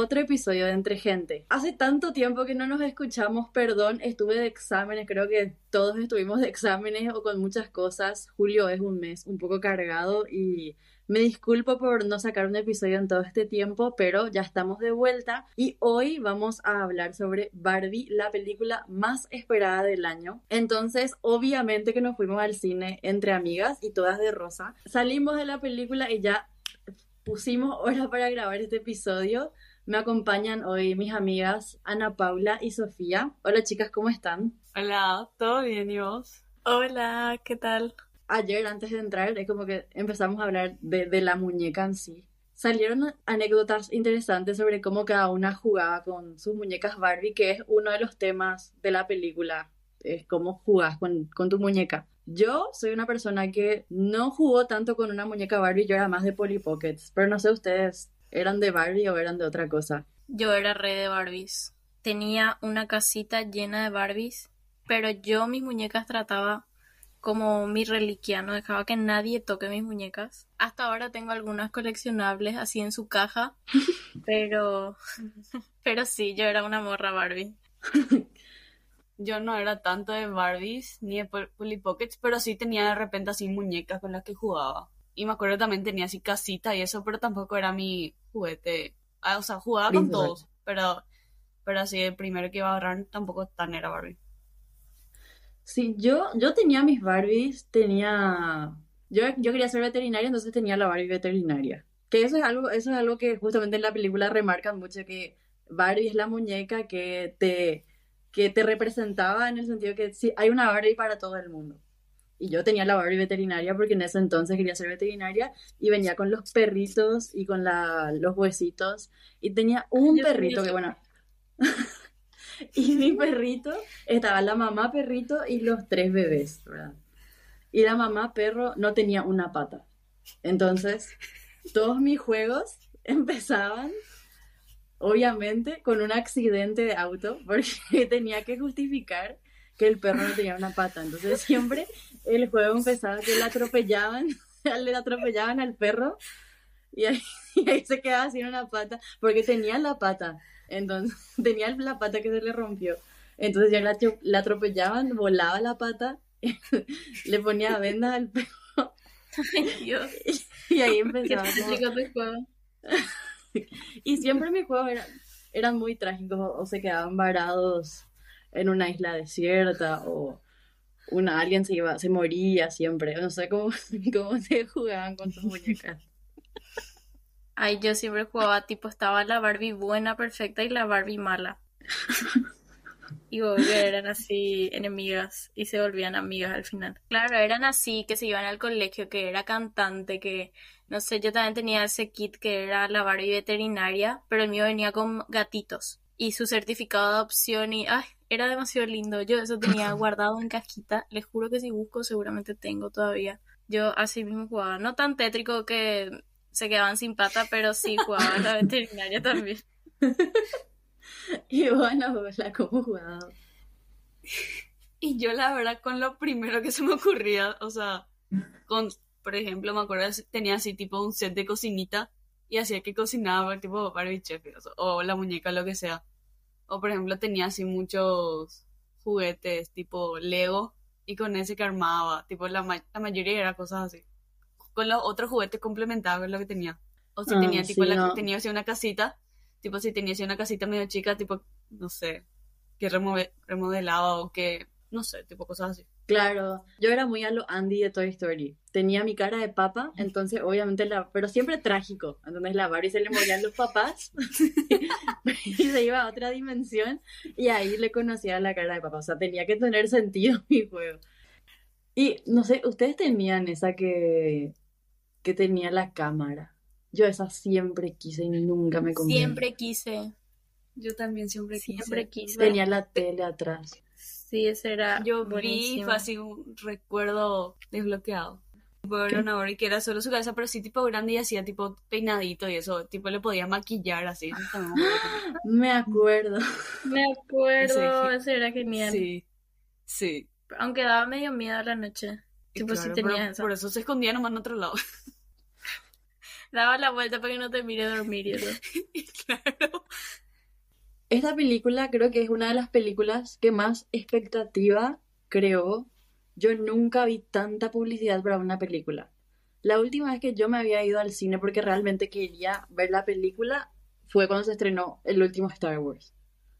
otro episodio de Entre Gente. Hace tanto tiempo que no nos escuchamos, perdón, estuve de exámenes, creo que todos estuvimos de exámenes o con muchas cosas. Julio es un mes un poco cargado y me disculpo por no sacar un episodio en todo este tiempo, pero ya estamos de vuelta y hoy vamos a hablar sobre Barbie, la película más esperada del año. Entonces, obviamente que nos fuimos al cine entre amigas y todas de rosa. Salimos de la película y ya pusimos hora para grabar este episodio. Me acompañan hoy mis amigas Ana Paula y Sofía. Hola chicas, ¿cómo están? Hola, ¿todo bien y vos? Hola, ¿qué tal? Ayer antes de entrar es como que empezamos a hablar de, de la muñeca en sí. Salieron anécdotas interesantes sobre cómo cada una jugaba con sus muñecas Barbie, que es uno de los temas de la película, es cómo jugás con, con tu muñeca. Yo soy una persona que no jugó tanto con una muñeca Barbie, yo era más de Polly Pockets, pero no sé ustedes, ¿eran de Barbie o eran de otra cosa? Yo era re de Barbies. Tenía una casita llena de Barbies, pero yo mis muñecas trataba como mi reliquia, no dejaba que nadie toque mis muñecas. Hasta ahora tengo algunas coleccionables así en su caja, pero pero sí, yo era una morra Barbie. Yo no era tanto de Barbies ni de Polly Pockets, pero sí tenía de repente así muñecas con las que jugaba. Y me acuerdo también tenía así casita y eso, pero tampoco era mi juguete. Ah, o sea, jugaba con todos, pero, pero así el primero que iba a agarrar tampoco tan era Barbie. Sí, yo, yo tenía mis Barbies, tenía... Yo, yo quería ser veterinaria, entonces tenía la Barbie veterinaria. Que eso es algo, eso es algo que justamente en la película remarcan mucho, que Barbie es la muñeca que te que te representaba en el sentido que sí, hay una Barbie para todo el mundo. Y yo tenía la Barbie veterinaria porque en ese entonces quería ser veterinaria y venía con los perritos y con la, los huesitos. Y tenía un perrito que, bueno, y mi perrito, estaba la mamá perrito y los tres bebés, ¿verdad? Y la mamá perro no tenía una pata. Entonces, todos mis juegos empezaban obviamente con un accidente de auto, porque tenía que justificar que el perro no tenía una pata. Entonces siempre el juego empezaba que le atropellaban, le atropellaban al perro y ahí, se quedaba sin una pata, porque tenía la pata, entonces tenía la pata que se le rompió. Entonces ya la, atropellaban, volaba la pata, le ponía vendas al perro. Y, ahí empezaba. y siempre mis juegos eran, eran muy trágicos o se quedaban varados en una isla desierta o una, alguien se iba, se moría siempre. No sé cómo, cómo se jugaban con sus muñecas. Ay, yo siempre jugaba tipo, estaba la Barbie buena, perfecta y la Barbie mala. y eran así enemigas y se volvían amigas al final. Claro, eran así, que se iban al colegio, que era cantante, que no sé, yo también tenía ese kit que era la Barbie veterinaria, pero el mío venía con gatitos y su certificado de adopción y ay, era demasiado lindo. Yo eso tenía guardado en cajita. Les juro que si busco seguramente tengo todavía. Yo así mismo jugaba, no tan tétrico que se quedaban sin pata, pero sí jugaba la veterinaria también. y bueno, la cómo jugaba. Y yo la verdad con lo primero que se me ocurría, o sea, con por ejemplo, me acuerdo tenía así tipo un set de cocinita y hacía que cocinaba tipo Barbie Chef o, la muñeca, lo que sea. O por ejemplo tenía así muchos juguetes tipo Lego y con ese que armaba, tipo la, la mayoría era cosas así. Con los otros juguetes complementables lo que tenía. O si ah, tenía tipo la, tenía así una casita, tipo si tenía así una casita medio chica, tipo, no sé, que remodelaba o que, no sé, tipo cosas así. Claro, yo era muy a lo Andy de Toy Story. Tenía mi cara de papa, entonces obviamente la, pero siempre trágico. Entonces la Barbie se le morían los papás y se iba a otra dimensión y ahí le conocía la cara de papa. O sea, tenía que tener sentido mi juego. Y no sé, ustedes tenían esa que, que tenía la cámara. Yo esa siempre quise y nunca me convenció. Siempre quise. Yo también siempre, siempre quise. Tenía la tele atrás. Sí, ese era. Yo vi, fue así un recuerdo desbloqueado. Bueno, una que era solo su cabeza, pero sí tipo grande y hacía tipo peinadito y eso, tipo le podía maquillar así. Me acuerdo. Me acuerdo, ese, era genial. Sí, sí. Aunque daba medio miedo a la noche. Tipo, si tenía Por eso se escondía nomás en otro lado. daba la vuelta para que no te mire dormir y eso. claro. Esta película creo que es una de las películas que más expectativa creó. Yo nunca vi tanta publicidad para una película. La última vez que yo me había ido al cine porque realmente quería ver la película fue cuando se estrenó el último Star Wars.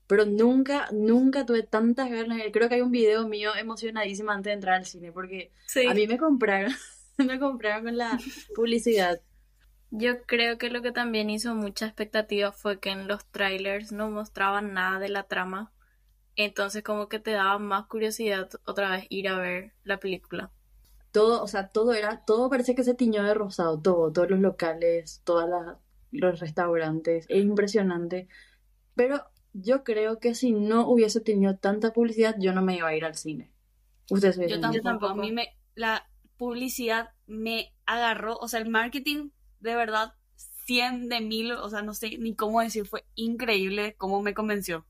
Pero nunca, nunca tuve tantas ganas. Creo que hay un video mío emocionadísimo antes de entrar al cine porque Sí. a mí me compraron, me compraron con la publicidad. Yo creo que lo que también hizo mucha expectativa fue que en los trailers no mostraban nada de la trama. Entonces como que te daba más curiosidad otra vez ir a ver la película. Todo, o sea, todo era, todo parece que se tiñó de rosado, todo, todos los locales, todos los restaurantes, es impresionante. Pero yo creo que si no hubiese tenido tanta publicidad, yo no me iba a ir al cine. Ustedes Yo tampoco, ido. tampoco. A mí me, la publicidad me agarró, o sea, el marketing de verdad 100 de mil, o sea, no sé ni cómo decir, fue increíble cómo me convenció.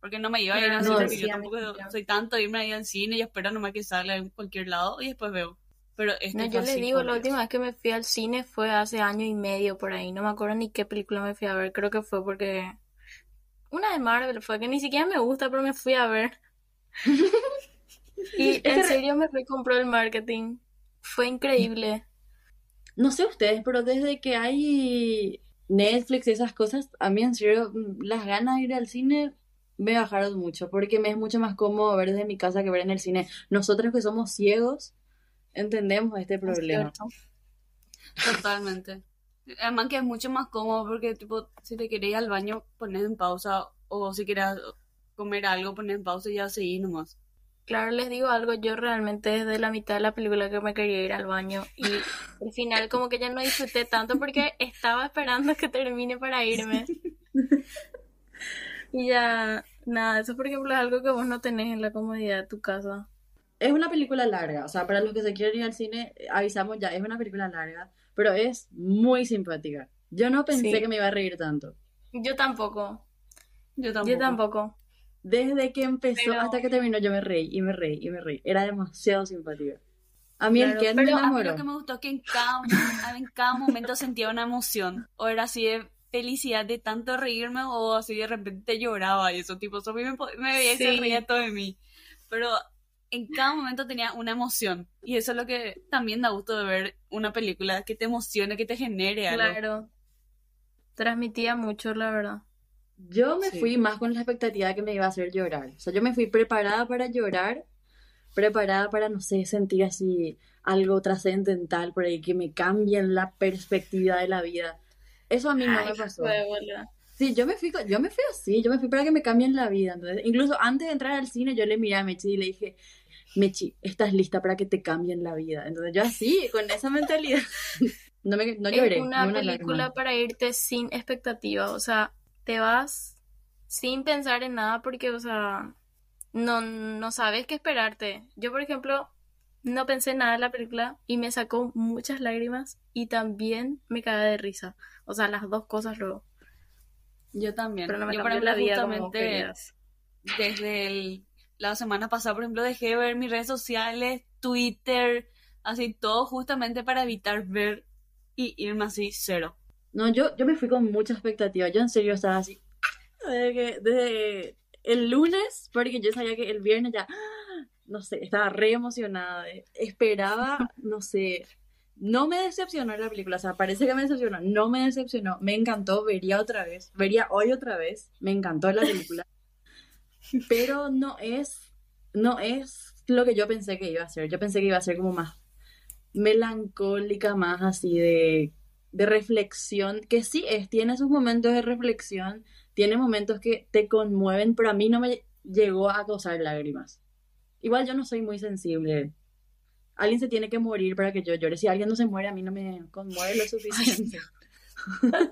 Porque no me iba a ir al no, cine, sí, yo a tampoco soy tanto irme ahí al cine y espero nomás que salga en cualquier lado y después veo. Pero este No, yo les así, digo, la última vez que me fui al cine fue hace año y medio por ahí. No me acuerdo ni qué película me fui a ver. Creo que fue porque... Una de Marvel fue que ni siquiera me gusta, pero me fui a ver. Y en serio me recompró el marketing. Fue increíble. No sé ustedes, pero desde que hay Netflix y esas cosas, a mí en serio, las ganas de ir al cine me bajaron mucho, porque me es mucho más cómodo ver desde mi casa que ver en el cine. Nosotros que somos ciegos, entendemos este Es problema. Totalmente. Además que es mucho más cómodo porque, tipo, si te querés ir al baño, pones en pausa. O si quieres comer algo, pones en pausa y ya seguís nomás. Claro, les digo algo, yo realmente desde la mitad de la película que me quería ir al baño y al final como que ya no disfruté tanto porque estaba esperando que termine para irme. Y ya, nada, eso por ejemplo es algo que vos no tenés en la comodidad de tu casa. Es una película larga, o sea, para los que se quieren ir al cine, avisamos ya, es una película larga, pero es muy simpática. Yo no pensé Sí. que me iba a reír tanto. Yo tampoco, Yo tampoco. yo tampoco. Desde que empezó Pero- hasta que terminó, yo me reí y me reí y me reí. Era demasiado simpática. A mí el Claro, Ken me Pero a mí enamoró. lo que me gustó es que en cada, en cada momento sentía una emoción. O era así de felicidad de tanto reírme o así de repente lloraba y eso. Tipo, Sofía me, me veía y se reía todo de mí. Pero en cada momento tenía una emoción. Y eso es lo que también da gusto de ver una película. Que te emocione, que te genere algo. Claro. Transmitía mucho, la verdad. Yo me Sí. fui más con la expectativa de que me iba a hacer llorar. O sea, yo me fui preparada para llorar, preparada para, no sé, sentir así algo trascendental por ahí, que me cambien la perspectiva de la vida. Eso a mí no Ay, me pasó. Sí, yo me fui, yo me fui así, yo me fui para que me cambien la vida. Entonces, incluso antes de entrar al cine, yo le miré a Mechi y le dije, Mechi, estás lista para que te cambien la vida. Entonces, yo así, con esa mentalidad, no me, no lloré. Es una una película para irte sin expectativa, o sea, te vas sin pensar en nada porque, o sea, no, no sabes qué esperarte. Yo, por ejemplo, no pensé nada en la película y me sacó muchas lágrimas y también me cagué de risa. O sea, las dos cosas luego. Yo también. Pero no me Yo, ejemplo, la vida justamente desde el- la semana pasada, por ejemplo, dejé de ver mis redes sociales, Twitter, así todo justamente para evitar ver y irme así cero. No, yo, yo me fui con mucha expectativa. Yo en serio estaba así. Desde, que- desde el lunes, porque yo sabía que el viernes ya, no sé, estaba re emocionada. Esperaba, no sé. No me decepcionó la película, o sea, parece que me decepcionó. No me decepcionó, me encantó, vería otra vez, vería hoy otra vez. Me encantó la película. Pero no es, no es lo que yo pensé que iba a ser. Yo pensé que iba a ser como más melancólica, más así de, de reflexión, que sí es, tiene sus momentos de reflexión, tiene momentos que te conmueven, pero a mí no me llegó a causar lágrimas. Igual yo no soy muy sensible. Alguien se tiene que morir para que yo llore. Si alguien no se muere, a mí no me conmueve lo suficiente.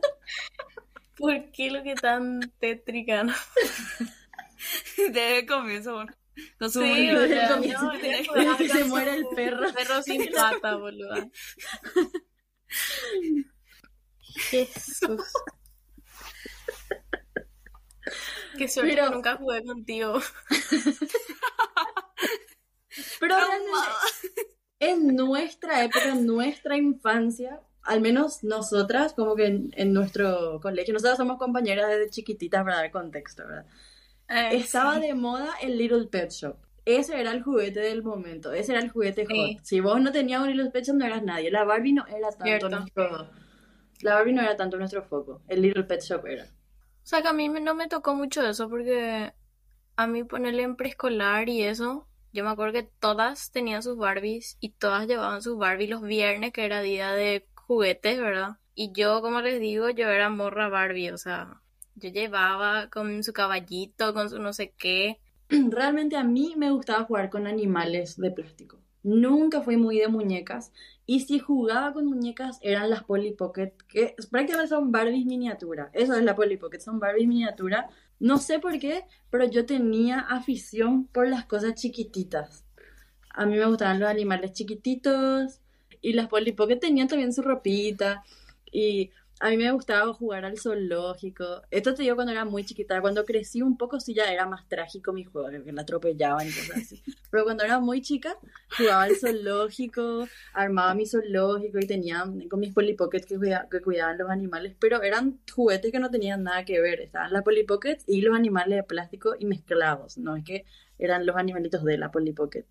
¿Por qué lo que tan tétrica? no? Desde el comienzo, su Sí, morir. o Desde el comienzo, no, que se muere el perro. Perro sin pata, boludo. Jesús. Qué suerte Pero- que nunca jugué contigo. Pero en nuestra época, en nuestra infancia, al menos nosotras, como que en, en nuestro colegio, nosotras somos compañeras desde chiquititas para dar contexto, ¿verdad? Eh, Estaba sí. de moda el Little Pet Shop. Ese era el juguete del momento, ese era el juguete Sí. hot. Si vos no tenías un Little Pet Shop, no eras nadie. La Barbie no era tanto Cierto. nuestro... La Barbie no era tanto nuestro foco, el Little Pet Shop era. O sea que a mí no me tocó mucho eso porque a mí ponerle en preescolar y eso, yo me acuerdo que todas tenían sus Barbies y todas llevaban sus Barbie los viernes, que era día de juguetes, ¿verdad? Y yo, como les digo, yo era morra Barbie, o sea, yo llevaba con su caballito, con su no sé qué. Realmente a mí me gustaba jugar con animales de plástico. Nunca fui muy de muñecas. Y si jugaba con muñecas eran las Polly Pocket, que prácticamente son Barbies miniatura. Eso es la Polly Pocket, son Barbies miniatura. No sé por qué, pero yo tenía afición por las cosas chiquititas. A mí me gustaban los animales chiquititos y las Polly Pocket tenían también su ropita. Y a mí me gustaba jugar al zoológico. Esto te digo cuando era muy chiquita. Cuando crecí un poco sí ya era más trágico mi juego, que la atropellaban y cosas así. Pero cuando era muy chica, jugaba al zoológico, armaba mi zoológico y tenía con mis Polly Pockets que, cuida- que cuidaban los animales. Pero eran juguetes que no tenían nada que ver. Estaban las Polly Pockets y los animales de plástico y mezclados. No es que eran los animalitos de la Polly Pocket.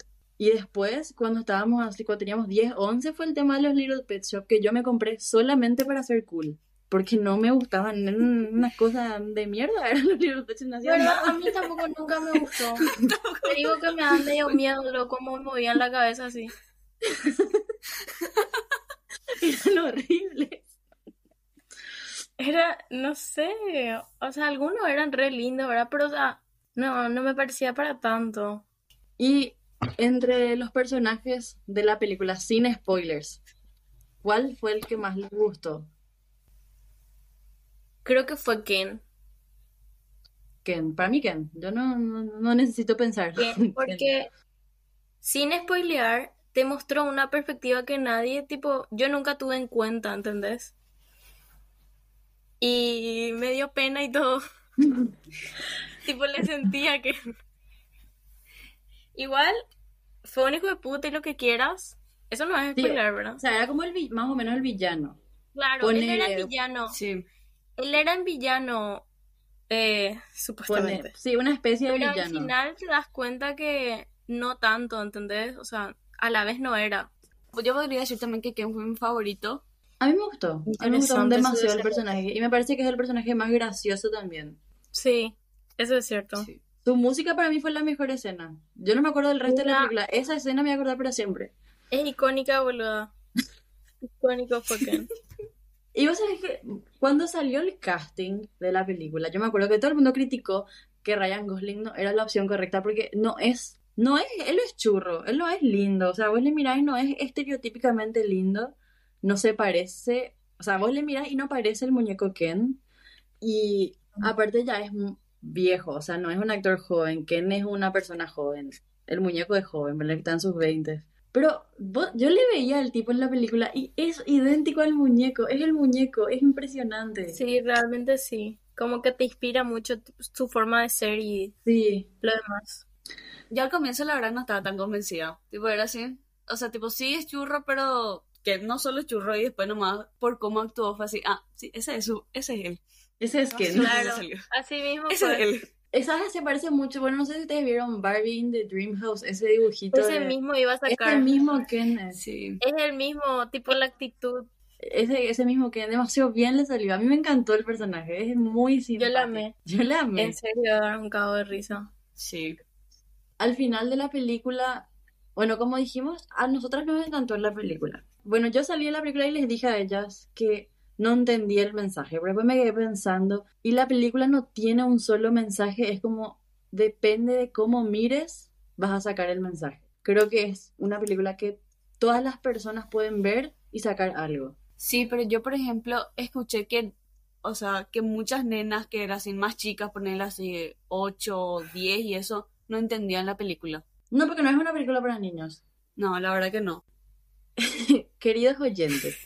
Y después, cuando estábamos así, cuando teníamos 10, 11, fue el tema de los Little Pet Shop que yo me compré solamente para ser cool. Porque no me gustaban, eran unas cosas de mierda, eran los Little Pet Shop, no nada. A mí tampoco nunca me gustó. Te digo que me da medio miedo lo cómo movían la cabeza así. Eran horribles. Era, no sé, o sea, algunos eran re lindos, ¿verdad? Pero, o sea, no, no me parecía para tanto. Y entre los personajes de la película, sin spoilers, ¿cuál fue el que más les gustó? Creo que fue Ken. Ken, para mí Ken, yo no, no, no necesito pensar. Ken, porque sin spoilear, te mostró una perspectiva que nadie, tipo, yo nunca tuve en cuenta, ¿entendés? Y me dio pena y todo. tipo, le sentía que... Igual, fue un hijo de puta y lo que quieras. Eso no es Sí, spoiler, ¿verdad? O sea, era como el vi- más o menos el villano. Claro, él era el villano. Sí. Él era el villano, eh, Pone- supuestamente. sí, una especie de Pero al villano. final te das cuenta que no tanto, ¿entendés? O sea, a la vez no era. Yo podría decir también que Ken fue mi favorito. A mí me gustó. A mí me gustó demasiado el personaje. Y me parece que es el personaje más gracioso también. Sí, eso es cierto. Sí. Su música para mí fue la mejor escena. Yo no me acuerdo del resto de la película. Esa escena me voy a acordar para siempre. Es icónica, boluda. Icónico fue Ken. Y vos sabés que cuando salió el casting de la película, yo me acuerdo que todo el mundo criticó que Ryan Gosling no era la opción correcta porque no es, no es, él es churro, él no es lindo, o sea, vos le mirás y no es estereotípicamente lindo, no se parece, o sea, vos le mirás y no parece el muñeco Ken, y aparte ya es viejo, o sea, no es un actor joven, Ken es una persona joven, el muñeco es joven, ¿verdad? Que está en sus 20. Pero vos- yo le veía al tipo en la película y es idéntico al muñeco, es el muñeco, es impresionante. Sí, realmente sí. Como que te inspira mucho su forma de ser y Sí, lo demás. Yo al comienzo la verdad no estaba tan convencida. Tipo, era así. O sea, tipo, sí es churro, pero que no solo es churro y después nomás por cómo actuó fue así. Ah, sí, ese es su, ese es él. Ese es Ken. Claro. Claro, salió. así mismo Ese fue. es él. Esa se parece mucho, bueno, no sé si ustedes vieron Barbie in the Dream House, ese dibujito Ese de- mismo iba a Es sacar. el mismo Ken, es. Sí. Es el mismo, tipo la actitud. ese, ese mismo Ken, demasiado bien le salió. A mí me encantó el personaje, es muy Yo simpático. la amé. Yo la amé. En serio, dar un cabo de risa. Sí. al final de la película, bueno, como dijimos, a nosotras nos encantó la película. Bueno, yo salí de la película y les dije a ellas que no entendía el mensaje, pero después me quedé pensando, y la película no tiene un solo mensaje, es como, depende de cómo mires, vas a sacar el mensaje. Creo que es una película que todas las personas pueden ver y sacar algo. Sí, pero yo, por ejemplo, escuché que, o sea, que muchas nenas que eran así más chicas, ponerlas así 8 o 10 y eso, no entendían la película. No, porque no es una película para niños. No, la verdad que no. Queridos oyentes,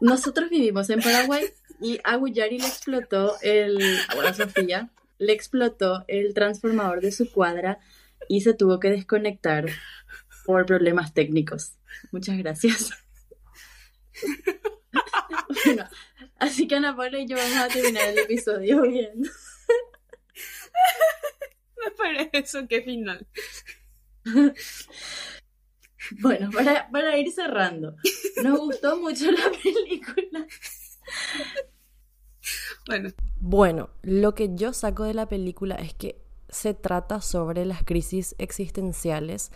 nosotros vivimos en Paraguay y a Guyari le explotó el, bueno, a Sofía, le explotó el transformador de su cuadra y se tuvo que desconectar por problemas técnicos. Muchas gracias. bueno, así que Ana Paula y yo vamos a terminar el episodio bien. Me parece eso, qué final. Bueno, para, para ir cerrando, nos gustó mucho la película. Bueno, Bueno, lo que yo saco de la película es que se trata sobre las crisis existenciales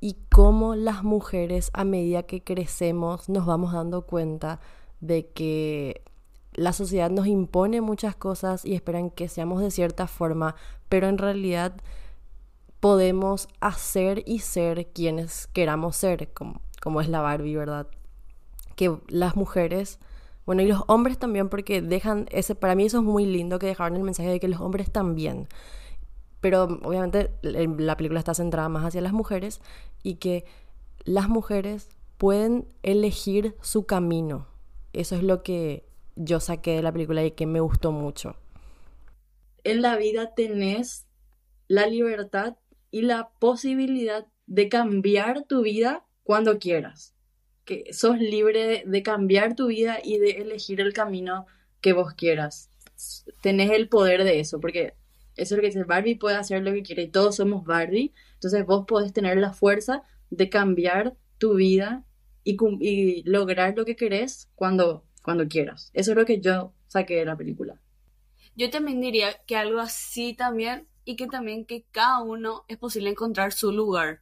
y cómo las mujeres a medida que crecemos nos vamos dando cuenta de que la sociedad nos impone muchas cosas y esperan que seamos de cierta forma, pero en realidad podemos hacer y ser quienes queramos ser, como, como es la Barbie, ¿verdad? Que las mujeres, bueno, y los hombres también, porque dejan ese, para mí eso es muy lindo que dejaron el mensaje de que los hombres también, pero obviamente la película está centrada más hacia las mujeres y que las mujeres pueden elegir su camino. Eso es lo que yo saqué de la película y que me gustó mucho. En la vida tenés la libertad y la posibilidad de cambiar tu vida cuando quieras. Que sos libre de, cambiar tu vida y de elegir el camino que vos quieras. Tenés el poder de eso, porque eso es lo que dice Barbie puede hacer lo que quiere y todos somos Barbie. Entonces vos podés tener la fuerza de cambiar tu vida y, y lograr lo que querés cuando, cuando quieras. Eso es lo que yo saqué de la película. yo también diría que algo así también y que también que cada uno es posible encontrar su lugar.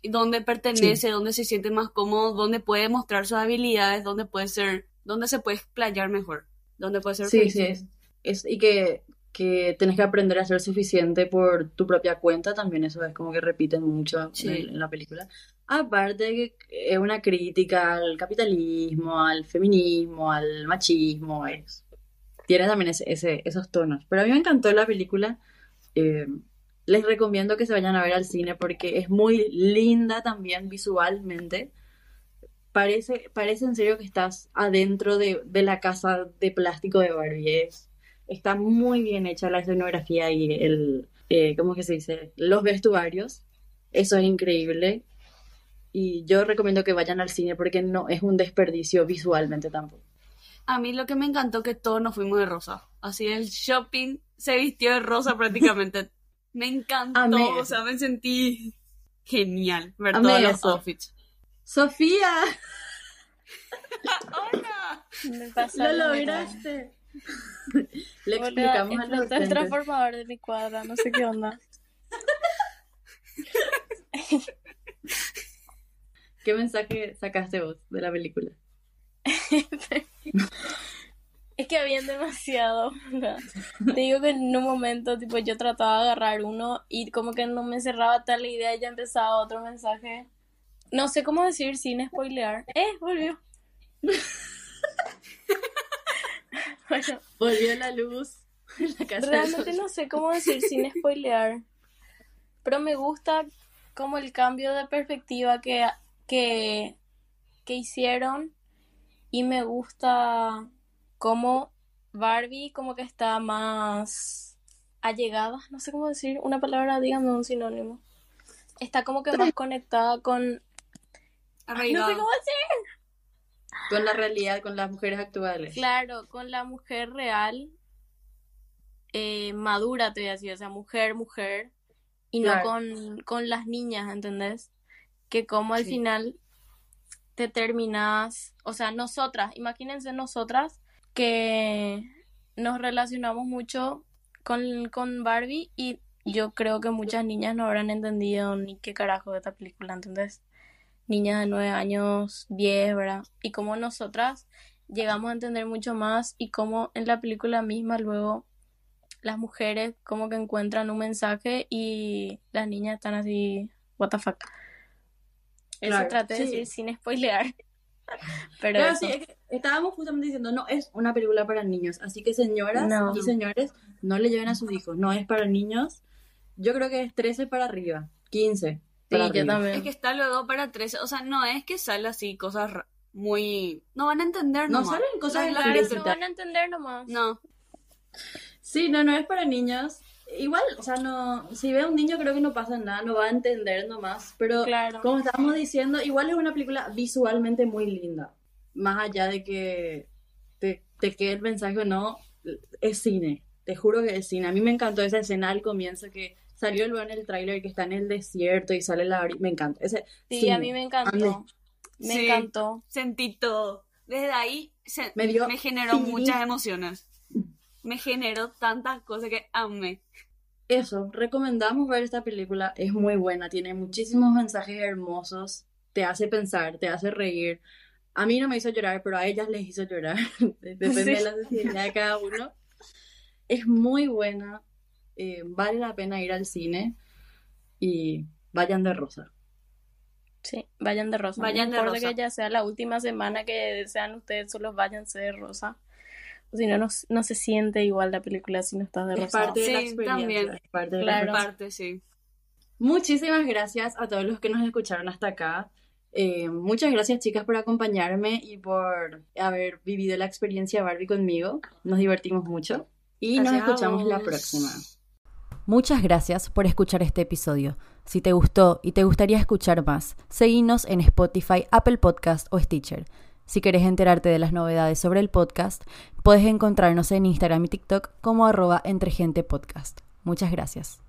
Y Donde pertenece, donde se siente más cómodo, donde puede mostrar sus habilidades, donde puede ser, donde se puede explayar mejor, donde puede ser Sí, feliz. sí, es, es- y que, que tenés que aprender a ser suficiente por tu propia cuenta, también eso es como que repiten mucho Sí. en, en la película. Aparte de que es una crítica al capitalismo, al feminismo, al machismo, es, tiene también ese, ese- esos tonos. Pero a mí me encantó la película, eh, les recomiendo que se vayan a ver al cine porque es muy linda también visualmente. Parece, parece en serio que estás adentro de, de la casa de plástico de Barbie. Es- está muy bien hecha la escenografía y el, eh, ¿cómo que se dice? Los vestuarios. Eso es increíble. Y yo recomiendo que vayan al cine porque no es un desperdicio visualmente tampoco. A mí lo que me encantó que todos nos fuimos de rosa. Así el shopping se vistió de rosa prácticamente. Me encantó, Amé o sea, me sentí genial ver Amé todos los eso. outfits. Sofía, ¡Hola! Me lo lograste. Le explicamos a los el transformador de mi cuadra, no sé qué onda. ¿Qué mensaje sacaste vos de la película? Es que habían demasiado. Te digo que en un momento, tipo, yo trataba de agarrar uno y como que no me cerraba tal idea y ya empezaba otro mensaje. No sé cómo decir sin spoilear. ¡Eh! Volvió. Bueno, Volvió la luz la casa realmente no sé cómo decir sin spoilear. Pero me gusta como el cambio de perspectiva que, que, que hicieron. Y me gusta cómo Barbie como que está más allegada. No sé cómo decir una palabra, dígame un sinónimo. Está como que más conectada con... Ay, no sé cómo decir. Con la realidad, con las mujeres actuales. Claro, con la mujer real, eh, madura, te voy a decir, o sea, mujer, mujer, y no con, con las niñas, ¿entendés? Que como al Sí. final te terminas, o sea, nosotras, imagínense nosotras que nos relacionamos mucho con, con Barbie y yo creo que muchas niñas no habrán entendido ni qué carajo de esta película, ¿entendés? Niñas de 9 años, 10, ¿verdad? Y como nosotras llegamos a entender mucho más y como en la película misma luego las mujeres como que encuentran un mensaje y las niñas están así, what the fuck. Eso Claro, traté de sí. decir sin spoilear. Pero Claro, sí, es que estábamos justamente diciendo, no es una película para niños, así que señoras No. y señores, no le lleven a sus hijos, no es para niños. Yo creo que es 13 para arriba, 15 Sí, para yo arriba. también. Es que está luego para 13. O sea, no es que sale así cosas muy. No van a entender No nomás. salen cosas Claro, no van a entender nomás. No, Sí, no, no es para niños. Igual, o sea, no, si ve a un niño creo que no pasa nada, no va a entender nomás, pero Claro. como estábamos diciendo, igual es una película visualmente muy linda. más allá de que te, te quede el mensaje o no, es cine. Te juro que es cine. A mí me encantó esa escena al comienzo que salió luego en el tráiler que está en el desierto y sale la... Me encanta. Ese, Sí, cine. a mí me encantó. Me Sí. encantó. Sentí todo. Desde ahí se- Me dio generó muchas emociones. Me generó tantas cosas que amé. Eso, recomendamos ver esta película, es muy buena, tiene muchísimos mensajes hermosos, te hace pensar, te hace reír. A mí no me hizo llorar, pero a ellas les hizo llorar, depende de la sensibilidad de cada uno. Es muy buena, eh, vale la pena ir al cine y vayan de rosa. Sí, vayan de rosa. Vayan no de importa rosa. que ya sea la última semana que sean ustedes, solo váyanse de rosa. Si no, no, no se siente igual la película si no estás de Es rosa. parte de la experiencia, también. es parte de la Claro. Parte, sí. Muchísimas gracias a todos los que nos escucharon hasta acá. Eh, muchas gracias chicas por acompañarme y por haber vivido la experiencia Barbie conmigo. Nos divertimos mucho y nos Gracias a escuchamos la próxima. Muchas gracias por escuchar este episodio. Si te gustó y te gustaría escuchar más, seguinos en Spotify, Apple Podcast o Stitcher. Si querés enterarte de las novedades sobre el podcast, puedes encontrarnos en Instagram y TikTok como arroba entregentepodcast. Muchas gracias.